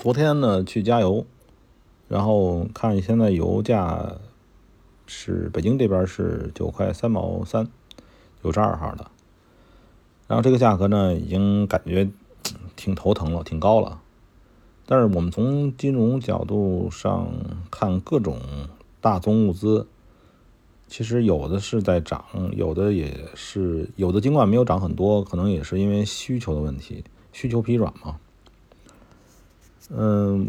昨天呢去加油，然后看现在油价是北京这边是九块三毛三，九十二号的，然后这个价格呢已经感觉挺头疼了，挺高了。但是我们从金融角度上看，各种大宗物资，其实有的是在涨，有的也是有的，尽管没有涨很多，可能也是因为需求的问题，需求疲软嘛。嗯，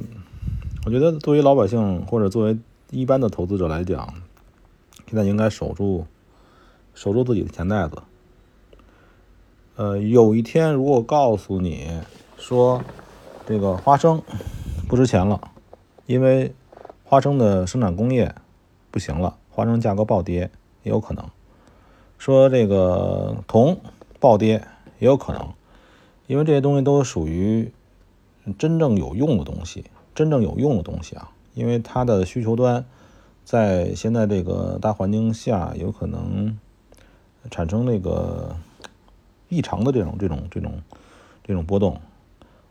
我觉得作为老百姓或者作为一般的投资者来讲，现在应该守住守住自己的钱袋子。呃，有一天如果告诉你说。这个花生不值钱了，因为花生的生产工业不行了，花生价格暴跌也有可能。说这个铜暴跌也有可能，因为这些东西都属于真正有用的东西，真正有用的东西啊，因为它的需求端在现在这个大环境下有可能产生那个异常的这种这种这种这种波动。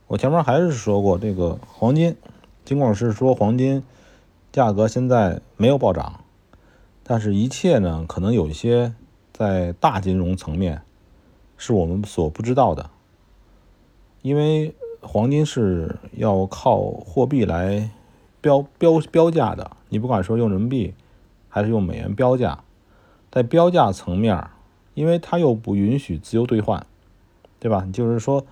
我前面还是说过，这个黄金，尽管是说黄金价格现在没有暴涨，但是一切呢，可能有一些在大金融层面是我们所不知道的，因为黄金是要靠货币来标标标价的，你不管说用人民币还是用美元标价，在标价层面，因为它又不允许自由兑换，对吧？就是说。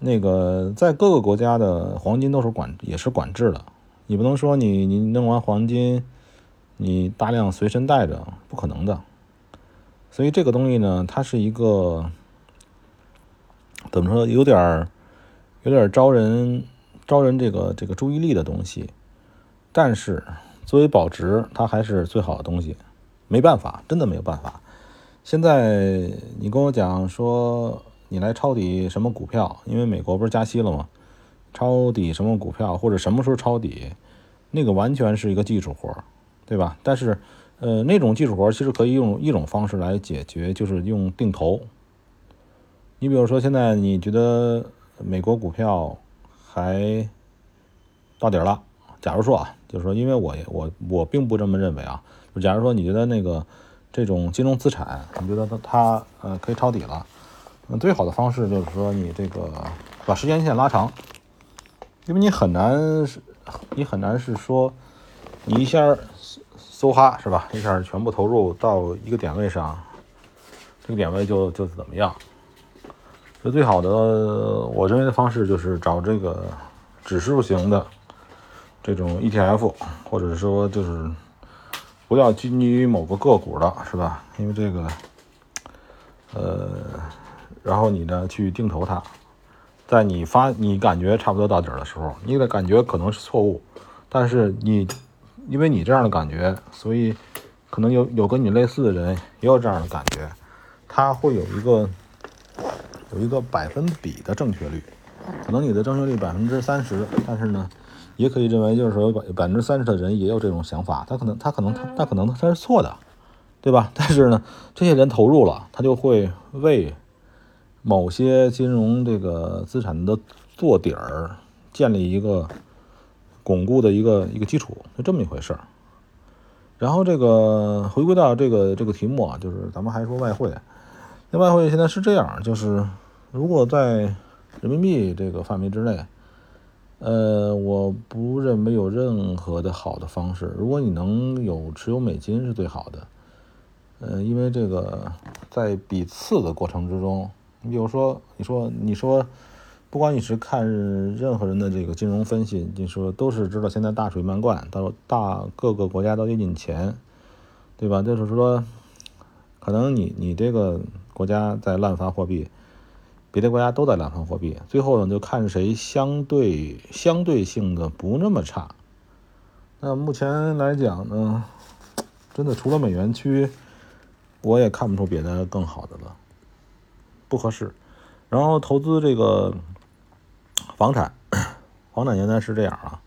那个在各个国家的黄金都是管也是管制的，你不能说你你弄完黄金，你大量随身带着，不可能的。所以这个东西呢，它是一个怎么说，有点儿有点招人招人这个这个注意力的东西。但是作为保值，它还是最好的东西。没办法，真的没有办法。现在你跟我讲说。你来抄底什么股票？因为美国不是加息了吗？抄底什么股票或者什么时候抄底，那个完全是一个技术活，对吧？但是，呃，那种技术活其实可以用一种方式来解决，就是用定投。你比如说，现在你觉得美国股票还到底了？假如说啊，就是说，因为我我我并不这么认为啊。就假如说你觉得那个这种金融资产，你觉得它它呃可以抄底了？那最好的方式就是说，你这个把时间线拉长，因为你很难是，你很难是说，你一下梭哈是吧？一下全部投入到一个点位上，这个点位就就怎么样？所以最好的，我认为的方式就是找这个指数型的这种 ETF，或者说就是不要拘泥于某个个股的是吧？因为这个，呃。然后你呢去定投它，在你发你感觉差不多到底的时候，你的感觉可能是错误，但是你因为你这样的感觉，所以可能有有跟你类似的人也有这样的感觉，他会有一个有一个百分比的正确率，可能你的正确率百分之三十，但是呢，也可以认为就是说百百分之三十的人也有这种想法，他可能他可能他他可能他是错的，对吧？但是呢，这些人投入了，他就会为。某些金融这个资产的做底儿，建立一个巩固的一个一个基础，就这么一回事儿。然后这个回归到这个这个题目啊，就是咱们还说外汇，那外汇现在是这样，就是如果在人民币这个范围之内，呃，我不认为有任何的好的方式。如果你能有持有美金是最好的，呃，因为这个在比次的过程之中。你比如说，你说，你说，不管你是看任何人的这个金融分析，你说都是知道现在大水漫灌，到大各个国家都得印钱，对吧？就是说，可能你你这个国家在滥发货币，别的国家都在滥发货币，最后呢就看谁相对相对性的不那么差。那目前来讲呢，真的除了美元区，我也看不出别的更好的了。不合适，然后投资这个房产，房产现在是这样啊，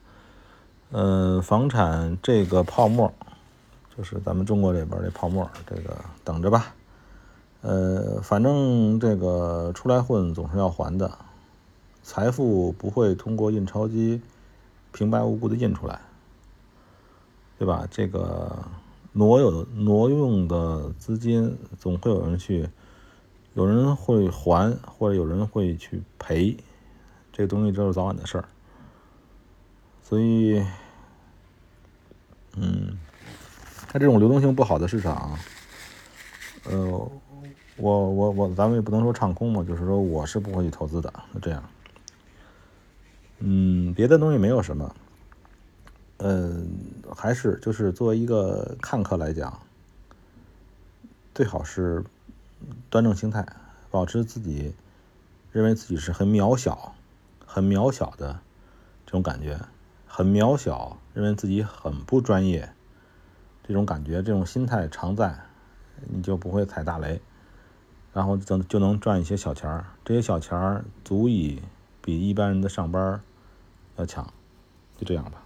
嗯，房产这个泡沫，就是咱们中国这边这泡沫，这个等着吧，呃，反正这个出来混总是要还的，财富不会通过印钞机平白无故的印出来，对吧？这个挪有挪用的资金，总会有人去，有人会还，或者有人会去赔，这个东西就是早晚的事儿。所以，嗯，它这种流动性不好的市场，我我我，咱们也不能说唱空嘛，就是说我是不会去投资的，这样。嗯，别的东西没有什么，嗯，还是就是作为一个看客来讲，最好是端正心态，保持自己认为自己是很渺小、很渺小的这种感觉，很渺小，认为自己很不专业这种感觉，这种心态常在，你就不会踩大雷，然后就就能赚一些小钱儿，这些小钱儿足以比一般人的上班。要强，就这样吧。